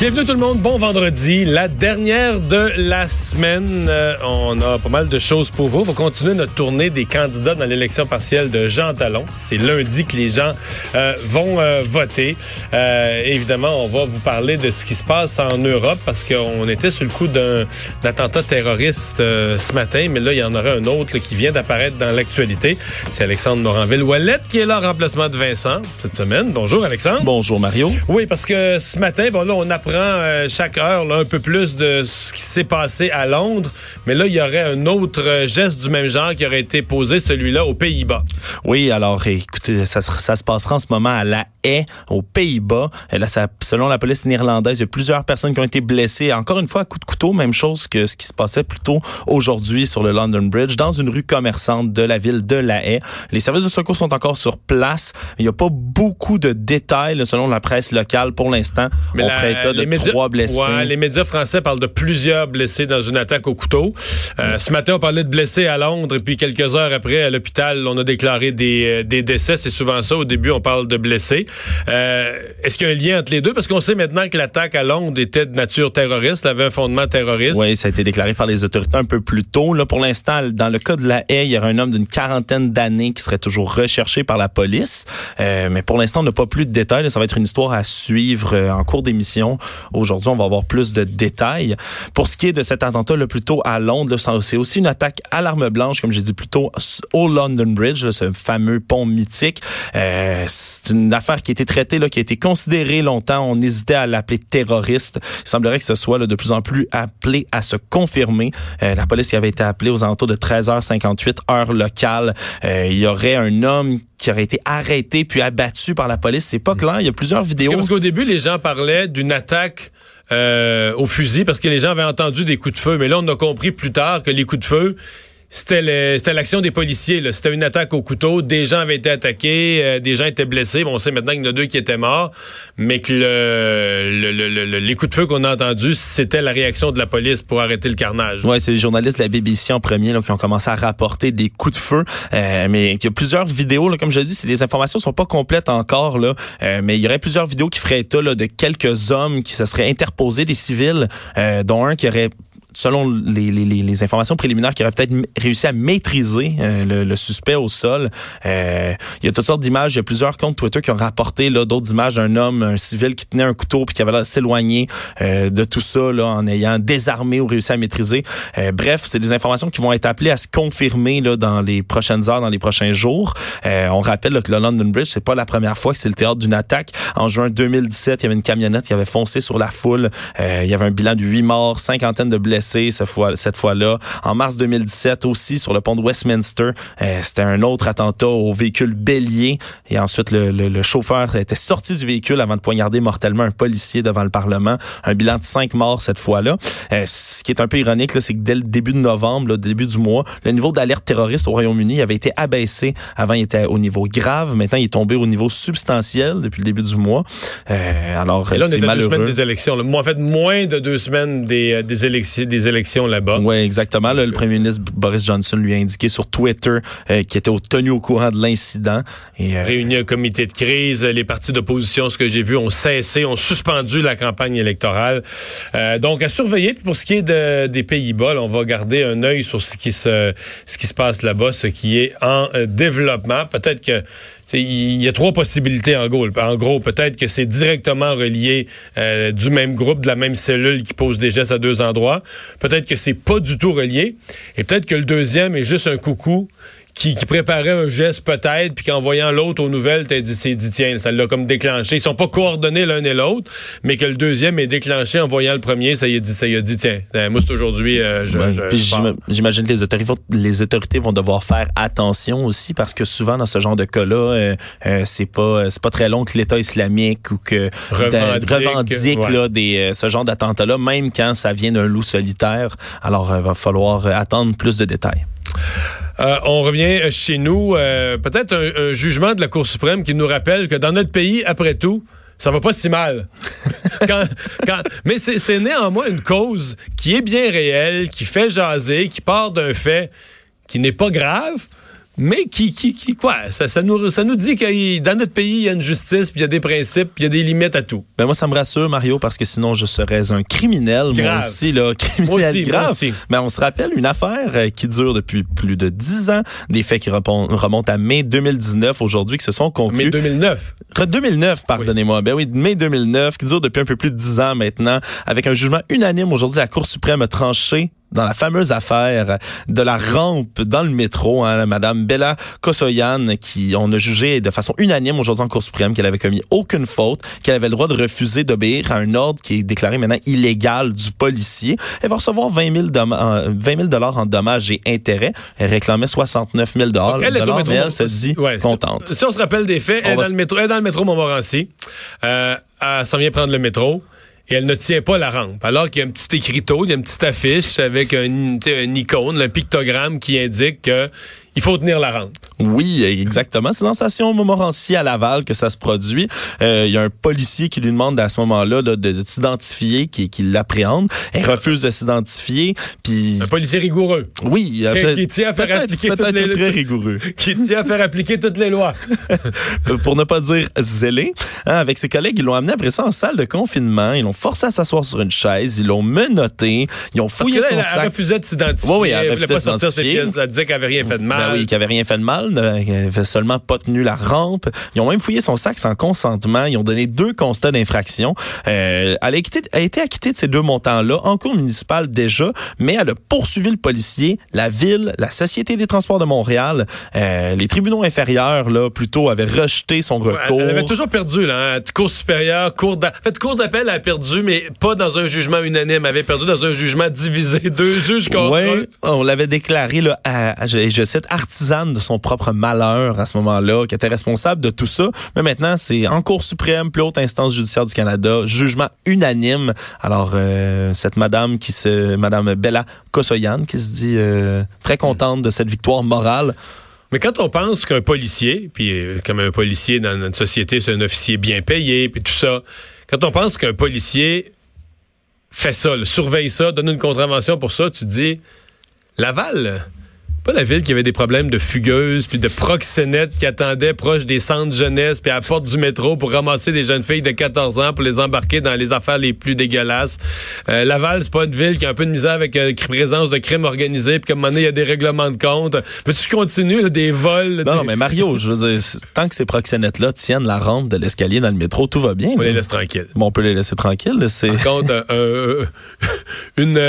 Bienvenue tout le monde, bon vendredi, la dernière de la semaine. Euh, on a pas mal de choses pour vous. On va continuer notre tournée des candidats dans l'élection partielle de Jean Talon. C'est lundi que les gens euh, vont euh, voter. évidemment, on va vous parler de ce qui se passe en Europe parce qu'on était sur le coup d'un attentat terroriste ce matin, mais là, il y en aura un autre qui vient d'apparaître dans l'actualité. C'est Alexandre Moranville-Ouellette qui est là en remplacement de Vincent cette semaine. Bonjour Alexandre. Bonjour Mario. Oui, parce que ce matin, bon là, on apprend euh, chaque heure un peu plus de ce qui s'est passé à Londres, mais là, il y aurait un autre euh, geste du même genre qui aurait été posé, celui-là aux Pays-Bas. Oui, alors écoutez, ça, ça, se passera en ce moment à La Haye, aux Pays-Bas. Là, ça, selon la police néerlandaise, il y a plusieurs personnes qui ont été blessées. Encore une fois, à coup de couteau, même chose que ce qui se passait plus tôt aujourd'hui sur le London Bridge, dans une rue commerçante de la ville de La Haye. Les services de secours sont encore sur place. Il n'y a pas beaucoup de détails, selon la presse locale, pour l'instant. On ferait état de trois blessés. Ouais, les médias français parlent de plusieurs blessés dans une attaque au couteau. Euh, ce matin, on parlait de blessés à Londres et puis quelques heures après, à l'hôpital, on a déclaré des, euh, des décès. C'est souvent ça. Au début, on parle de blessés. Euh, Est-ce qu'il y a un lien entre les deux? Parce qu'on sait maintenant que l'attaque à Londres était de nature terroriste, avait un fondement terroriste. Oui, ça a été déclaré par les autorités un peu plus tôt. Là, pour l'instant, dans le cas de la haie, il y aurait un homme d'une quarantaine d'années qui serait toujours recherché par la police. Euh, mais pour l'instant, on n'a pas plus de détails. Ça va être une histoire à suivre euh, en cours d'émission aujourd'hui on va avoir plus de détails. Pour ce qui est de cet attentat le plus tôt à Londres, c'est aussi une attaque à l'arme blanche, comme j'ai dit plus tôt, au London Bridge, ce fameux pont mythique. Euh, c'est une affaire qui a été traitée, qui a été considérée longtemps. On hésitait à l'appeler terroriste. Il semblerait que ce soit de plus en plus appelé à se confirmer. Euh, la police qui avait été appelée aux alentours de 13h58 heure locale. Euh, il y aurait un homme qui aurait été arrêté puis abattu par la police. C'est pas clair. Il y a plusieurs vidéos. Parce qu'au début, les gens parlaient d'une attaque euh, au fusil parce que les gens avaient entendu des coups de feu. Mais là, on a compris plus tard que les coups de feu, c'était l'action des policiers. C'était une attaque au couteau. Des gens avaient été attaqués, euh, des gens étaient blessés. Bon, on sait maintenant qu'il y en a deux qui étaient morts, mais que le, les coups de feu qu'on a entendus, c'était la réaction de la police pour arrêter le carnage. Ouais, c'est les journalistes de la BBC en premier là, qui ont commencé à rapporter des coups de feu. Euh, mais il y a plusieurs vidéos, là, comme je dis, les informations sont pas complètes encore, euh, mais il y aurait plusieurs vidéos qui feraient état de quelques hommes qui se seraient interposés, des civils, dont un qui aurait selon les, les, les, informations préliminaires, qui aurait peut-être réussi à maîtriser euh, le, le, suspect au sol. Euh, il y a toutes sortes d'images. Il y a plusieurs comptes Twitter qui ont rapporté là d'autres images d'un homme, un civil qui tenait un couteau puis qui avait l'air s'éloigner euh, de tout ça là, en ayant désarmé ou réussi à maîtriser. bref, c'est des informations qui vont être appelées à se confirmer là, dans les prochaines heures, dans les prochains jours. on rappelle que le London Bridge, c'est pas la première fois que c'est le théâtre d'une attaque. En juin 2017, il y avait une camionnette qui avait foncé sur la foule. il y avait un bilan de huit morts, cinquantaine de blessés cette fois, cette fois-là. En mars 2017 aussi, sur le pont de Westminster, euh, c'était un autre attentat au véhicule bélier. Et ensuite, le, le, chauffeur était sorti du véhicule avant de poignarder mortellement un policier devant le Parlement. Un bilan de cinq morts cette fois-là. Euh, ce qui est un peu ironique, c'est que dès le début de novembre, le début du mois, le niveau d'alerte terroriste au Royaume-Uni avait été abaissé. Avant, il était au niveau grave. Maintenant, il est tombé au niveau substantiel depuis le début du mois. Euh, alors, c'est malheureux. Deux semaines des élections. En fait, moins de deux semaines des, des élections, des élections là-bas. Oui, exactement. le premier ministre Boris Johnson lui a indiqué sur Twitter euh, qu'il était tenu au courant de l'incident. Et, euh, Réuni un comité de crise. Les partis d'opposition, ce que j'ai vu, ont cessé, ont suspendu la campagne électorale. Euh, donc, à surveiller. pour ce qui est de, des Pays-Bas, on va garder un œil sur ce qui se, ce qui se passe là-bas, ce qui est en développement. Peut-être que il y a trois possibilités en gros. En gros, peut-être que c'est directement relié euh, du même groupe, de la même cellule qui pose des gestes à deux endroits. Peut-être que c'est pas du tout relié. Et peut-être que le deuxième est juste un coucou qui, préparait un geste peut-être, puis qu'en voyant l'autre aux nouvelles, t'as dit, c'est dit, tiens, ça l'a comme déclenché. Ils sont pas coordonnés l'un et l'autre, mais que le deuxième est déclenché en voyant le premier, ça y a dit, ça y a dit, tiens, euh, moi c'est aujourd'hui, euh, j'imagine que les autorités, les autorités vont devoir faire attention aussi, parce que souvent dans ce genre de cas-là, euh, c'est pas, c'est pas très long que l'État islamique ou que revendique, là, des, ce genre d'attentat-là, même quand ça vient d'un loup solitaire. Alors, il va falloir attendre plus de détails. Euh, on revient chez nous. Euh, Peut-être un, un jugement de la Cour suprême qui nous rappelle que dans notre pays, après tout, ça va pas si mal. Quand- quand- mais c'est c'est néanmoins une cause qui est bien réelle, qui fait jaser, qui part d'un fait qui n'est pas grave, mais qui, qui, qui quoi, ça, ça nous, ça nous dit que dans notre pays, il y a une justice, puis il y a des principes, puis il y a des limites à tout. Ben moi, ça me rassure, Mario, parce que sinon, je serais un criminel, moi Grave. aussi, là, criminel Moi aussi, moi grave. aussi. Mais on se rappelle une affaire euh, qui dure depuis plus de dix ans, des faits qui remontent à mai 2019 aujourd'hui, qui se sont conclus. 2009. Re- 2009, pardonnez-moi. Ben oui, mai 2009, qui dure depuis un peu plus de 10 ans maintenant, avec un jugement unanime aujourd'hui, la Cour suprême a tranché dans la fameuse affaire de la rampe dans le métro, hein, Madame Bella Kosoyan, qui on a jugé de façon unanime aujourd'hui en Cour suprême qu'elle avait commis aucune faute, qu'elle avait le droit de refuser d'obéir à un ordre qui est déclaré maintenant illégal du policier. Elle va recevoir 20 000, dom- euh, 20 000 dollars en dommages et intérêts. Elle réclamait 69 000 dollars, Elle est au métro. mais elle se dit Ouais, contente. Si on se rappelle des faits, On elle est dans le métro, elle est dans le métro Montmorency. Euh, elle s'en vient prendre le métro. Et elle ne tient pas la rampe. Alors qu'il y a un petit écriteau, il y a une petite affiche avec un, tu sais, un icône, un pictogramme qui indique que il faut tenir la rampe. Oui, exactement. C'est dans la station Montmorency à Laval que ça se produit. Euh, Il y a un policier qui lui demande à ce moment-là là, de, de s'identifier, qui, qui l'appréhende. Elle refuse de s'identifier. Puis Un policier rigoureux oui, il y a qui- qui tient à faire appliquer toutes les- très rigoureux. qui tient à faire appliquer toutes les lois. pour ne pas dire zélé. Hein, avec ses collègues, ils l'ont amené après ça en salle de confinement. Ils l'ont forcé à s'asseoir sur une chaise. Ils l'ont menotté. Ils ont Parce fouillé que là, son elle, elle sac. refusait de s'identifier. Oui, oui, elle elle voulait pas sortir ses pièces. Elle disait qu'elle avait rien fait de mal. Ben oui, qui avait rien fait de mal, ne- qui avait seulement pas tenu la rampe. Ils ont même fouillé son sac sans consentement. Ils ont donné deux constats d'infraction. Euh, elle, a quitté- a été acquittée de ces deux montants-là en cours municipal déjà, mais elle a poursuivi le policier, la ville, la Société des transports de Montréal. Euh, les tribunaux inférieurs, là, plutôt, avaient rejeté son recours. Elle avait toujours perdu, là. Hein? Cour supérieure, cour d'appel. En fait, cour d'appel, elle a perdu, mais pas dans un jugement unanime. Elle avait perdu dans un jugement divisé. Deux juges contre un. on l'avait déclaré là, à- je, je cite artisane de son propre malheur à ce moment-là, qui était responsable de tout ça. Mais maintenant, c'est en Cour suprême, plus haute instance judiciaire du Canada, jugement unanime. Alors euh, cette madame qui se, madame Bella Kosoyan, qui se dit euh, très contente de cette victoire morale. Mais quand on pense qu'un policier, puis euh, comme un policier dans notre société, c'est un officier bien payé, puis tout ça, quand on pense qu'un policier fait ça, là, surveille ça, donne une contravention pour ça, tu dis, Laval, pas la ville qui avait des problèmes de fugueuses puis de proxénètes qui attendaient proche des centres jeunesse puis à la porte du métro pour ramasser des jeunes filles de 14 ans pour les embarquer dans les affaires les plus dégueulasses. Euh, Laval, c'est pas une ville qui a un peu de misère avec euh, présence de crimes organisés puis comme un moment donné, il y a des règlements de compte. Peux-tu continuer là, des vols? Non, des- non, mais Mario, je veux dire, tant que ces proxénètes-là tiennent la rampe de l'escalier dans le métro, tout va bien. On les là. laisse tranquilles. Bon, on peut les laisser tranquilles. là, C'est Par contre, euh, euh, une,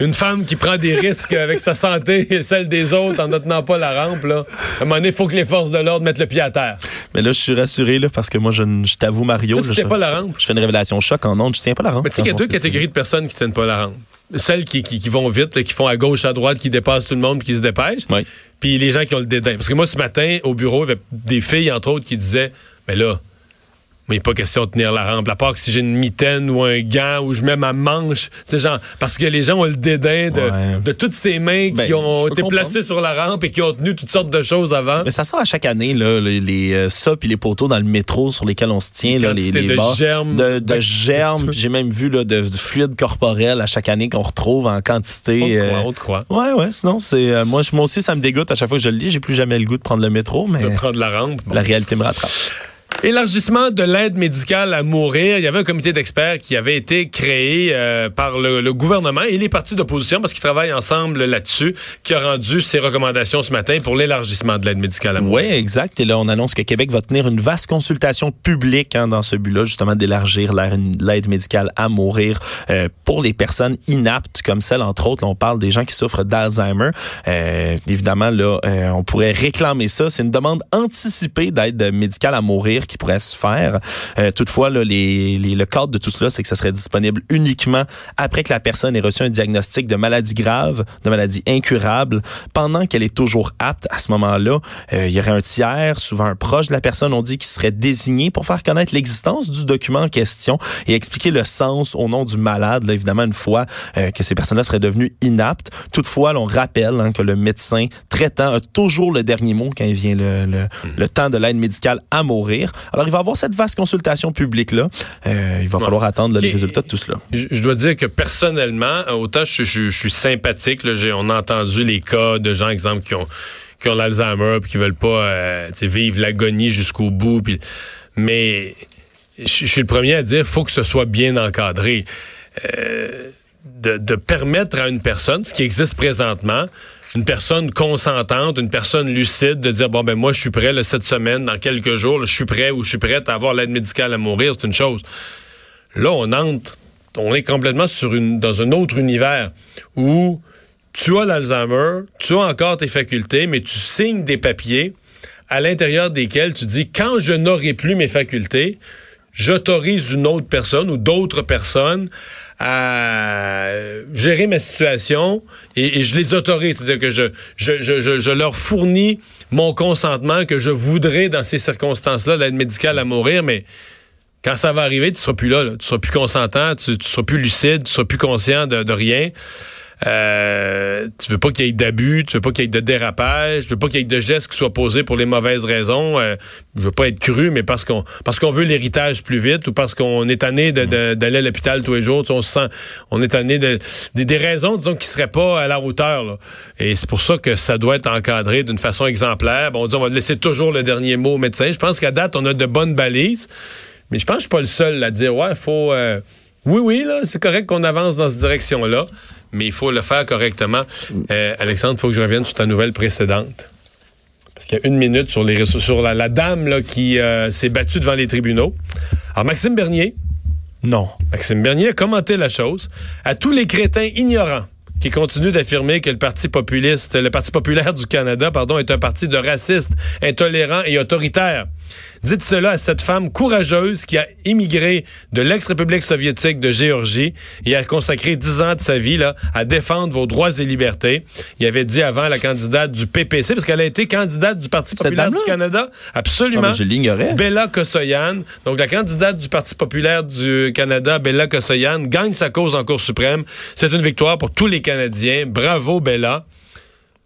une femme qui prend des risques avec sa santé et celle des autres en ne tenant pas la rampe, là, à un moment donné, il faut que les forces de l'ordre mettent le pied à terre. Mais là, je suis rassuré là, parce que moi, je, t'avoue, Mario, Toi, tu je, pas la rampe. je fais une révélation choc en ondes. Je tiens pas la rampe. Mais tu sais qu'il y a deux catégories de personnes qui tiennent pas la rampe. Celles qui, qui, qui vont vite, qui font à gauche, à droite, qui dépassent tout le monde, qui se dépêchent. Oui. Puis les gens qui ont le dédain. Parce que moi, ce matin, au bureau, il y avait des filles, entre autres, qui disaient Mais là, mais il n'est pas question de tenir la rampe. À part que si j'ai une mitaine ou un gant où je mets ma manche. Sais, genre, parce que les gens ont le dédain de, Ouais. de toutes ces mains Ben, qui ont je peux été placées sur la rampe et qui ont tenu toutes sortes de choses avant. Mais ça sort à chaque année, là, les, les, euh, ça puis les poteaux dans le métro sur lesquels on se tient, là, les, les de germes. de, de Ben, germes. J'ai même vu là, de, de fluide corporel à chaque année qu'on retrouve en quantité. On te euh, croit, on te croit. Ouais, ouais, sinon, c'est. euh, moi, je- moi aussi, ça me dégoûte à chaque fois que je le lis. J'ai plus jamais le goût de prendre le métro, mais De prendre la rampe. Bon. la réalité me rattrape. Élargissement de l'aide médicale à mourir. Il y avait un comité d'experts qui avait été créé euh, par le, gouvernement et les partis d'opposition, parce qu'ils travaillent ensemble là-dessus, qui a rendu ses recommandations ce matin pour l'élargissement de l'aide médicale à mourir. Oui, exact. Et là, on annonce que Québec va tenir une vaste consultation publique hein, dans ce but-là, justement d'élargir l'aide médicale à mourir euh, pour les personnes inaptes, comme celle, entre autres, là, on parle des gens qui souffrent d'Alzheimer. Euh, évidemment, là, on pourrait réclamer ça. C'est une demande anticipée d'aide médicale à mourir qui pourrait se faire. Euh, toutefois, là, les, les, le cadre de tout cela, c'est que ça serait disponible uniquement après que la personne ait reçu un diagnostic de maladie grave, de maladie incurable, pendant qu'elle est toujours apte. À ce moment-là, euh, il y aurait un tiers, souvent un proche de la personne, on dit, qui serait désigné pour faire connaître l'existence du document en question et expliquer le sens au nom du malade, là, évidemment, une fois euh, que ces personnes-là seraient devenues inaptes. Toutefois, on rappelle hein, que le médecin traitant a toujours le dernier mot quand il vient le, le, le temps de l'aide médicale à mourir. Alors, il va avoir cette vaste consultation publique-là. Euh, il va falloir attendre là, les résultats de tout cela. Je, je, dois dire que personnellement, autant je, je, je suis sympathique, là, on a entendu les cas de gens, exemple, qui ont qui ont l'Alzheimer puis qui veulent pas euh, vivre l'agonie jusqu'au bout. Puis, mais je suis le premier à dire faut que ce soit bien encadré. Euh, de, de, permettre à une personne, ce qui existe présentement, une personne consentante, une personne lucide, de dire bon ben moi je suis prêt cette semaine, dans quelques jours, là, je suis prêt ou je suis prête à avoir l'aide médicale à mourir, c'est une chose. Là, on entre, on est complètement sur une dans un autre univers où tu as l'Alzheimer, tu as encore tes facultés, mais tu signes des papiers à l'intérieur desquels tu dis quand je n'aurai plus mes facultés, j'autorise une autre personne ou d'autres personnes à gérer ma situation et, je les autorise. C'est-à-dire que je, je, je, je, leur fournis mon consentement que je voudrais dans ces circonstances-là l'aide médicale à mourir, mais quand ça va arriver, tu seras plus là, tu seras plus consentant, tu, seras plus lucide, tu seras plus conscient de rien. Euh, tu veux pas qu'il y ait d'abus, tu veux pas qu'il y ait de dérapage, tu veux pas qu'il y ait de gestes qui soient posés pour les mauvaises raisons. Euh, je veux pas être cru, mais parce qu'on parce qu'on veut l'héritage plus vite ou parce qu'on est tanné d'aller de, à l'hôpital tous les jours, on se sent, on est tanné de, des raisons, disons, qui seraient pas à la hauteur. Là. Et c'est pour ça que ça doit être encadré d'une façon exemplaire. Bon, on dit on va laisser toujours le dernier mot au médecin. Je pense qu'à date, on a de bonnes balises, mais je pense que je suis pas le seul à dire ouais, faut. Euh, oui, oui, là, c'est correct qu'on avance dans cette direction-là mais il faut le faire correctement. Euh, Alexandre, il faut que je revienne sur ta nouvelle précédente. Parce qu'il y a une minute sur les sur la, la dame là, qui euh, s'est battue devant les tribunaux. Alors, Maxime Bernier. Non. Maxime Bernier a commenté la chose. À tous les crétins ignorants qui continuent d'affirmer que le Parti populiste, le Parti populaire du Canada, pardon, est un parti de racistes, intolérants et autoritaires. Dites cela à cette femme courageuse qui a immigré de l'ex-République soviétique de Géorgie et a consacré dix ans de sa vie là, à défendre vos droits et libertés. Il avait dit avant la candidate du PPC, parce qu'elle a été candidate du Parti populaire du Canada. Absolument. Ah, je l'ignorais. Bella Kossoyan. Donc, la candidate du Parti populaire du Canada, Bella Kossoyan, gagne sa cause en Cour suprême. C'est une victoire pour tous les Canadiens. Bravo, Bella.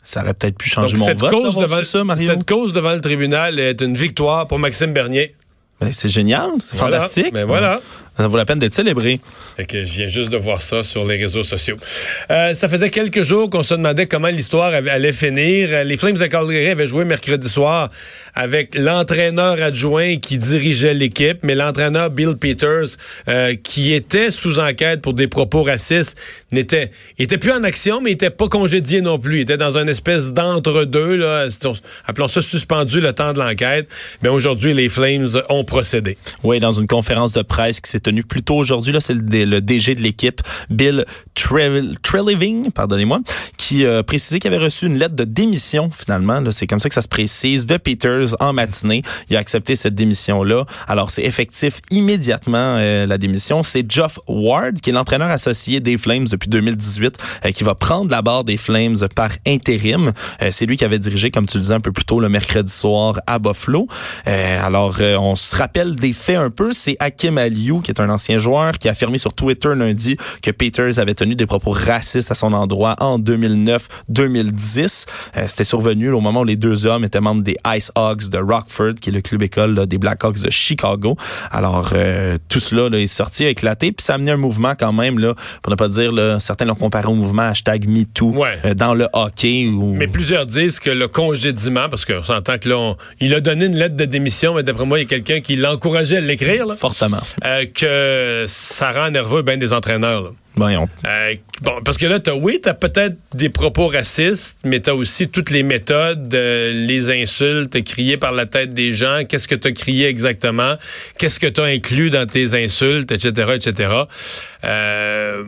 Ça aurait peut-être pu changer Donc, mon cette vote. Cause devant, ça, Mario. cette cause devant le tribunal est une victoire pour Maxime Bernier. Ben, c'est génial, c'est Voilà. fantastique. Ben voilà. Ça vaut la peine d'être célébré. Fait que je viens juste de voir ça sur les réseaux sociaux. Euh, ça faisait quelques jours qu'on se demandait comment l'histoire allait finir. Euh, Les Flames de Calgary avaient joué mercredi soir avec l'entraîneur adjoint qui dirigeait l'équipe, mais l'entraîneur Bill Peters, euh, qui était sous enquête pour des propos racistes, n'était était plus en action, mais il était pas congédié non plus. Il était dans une espèce d'entre-deux, là, appelons ça suspendu le temps de l'enquête. Mais aujourd'hui, les Flames ont procédé. Oui, dans une conférence de presse qui s'est tenue plus tôt aujourd'hui, là, c'est le, DG de l'équipe, Bill Tre- Treliving, pardonnez-moi, qui a précisé qu'il avait reçu une lettre de démission, finalement. Là, c'est comme ça que ça se précise, de Peters en matinée. Il a accepté cette démission-là. Alors, c'est effectif immédiatement, euh, la démission. C'est Geoff Ward, qui est l'entraîneur associé des Flames depuis 2018, euh, qui va prendre la barre des Flames par intérim. Euh, c'est lui qui avait dirigé, comme tu le disais un peu plus tôt, le mercredi soir à Buffalo. Euh, alors, euh, on se rappelle des faits un peu. C'est Hakim Aliou, qui un ancien joueur, qui a affirmé sur Twitter lundi que Peters avait tenu des propos racistes à son endroit en 2009-2010. Euh, C'était survenu au moment où les deux hommes étaient membres des Ice Hogs de Rockford, qui est le club école là, des Blackhawks de Chicago. Alors, euh, tout cela là, est sorti, a éclaté, puis ça a amené un mouvement quand même, là, pour ne pas dire, là, certains l'ont comparé au mouvement hashtag MeToo Ouais. euh, dans le hockey. Où... Mais plusieurs disent que le congédiement, parce qu'on s'entend que là, on- il a donné une lettre de démission, mais d'après moi, il y a quelqu'un qui l'encourageait à l'écrire, Fortement. euh, que ça rend nerveux bien des entraîneurs. là. Euh, bon, parce que là, t'as, oui, t'as peut-être des propos racistes, mais t'as aussi toutes les méthodes, euh, les insultes criées par la tête des gens. Qu'est-ce que t'as crié exactement? Qu'est-ce que t'as inclus dans tes insultes, etc., etc. Euh,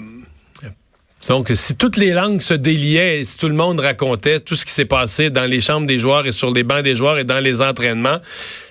donc, si toutes les langues se déliaient et si tout le monde racontait tout ce qui s'est passé dans les chambres des joueurs et sur les bancs des joueurs et dans les entraînements,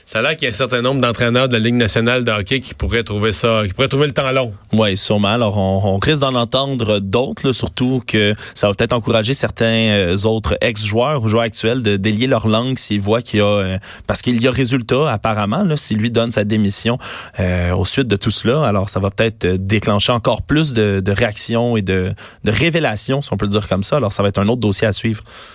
ça a qu'il y a un certain nombre d'entraîneurs de la Ligue nationale de hockey qui pourraient trouver ça, qui pourraient trouver le temps long. Oui, sûrement. Alors, on, risque d'en entendre d'autres, surtout que ça va peut-être encourager certains euh, autres ex-joueurs ou joueurs actuels de délier leur langue s'ils voient qu'il y a... Euh, parce qu'il y a résultat, apparemment, là, s'il lui donne sa démission euh, au suite de tout cela. Alors, ça va peut-être déclencher encore plus de, réactions et de, de révélations, si on peut le dire comme ça. Alors, ça va être un autre dossier à suivre.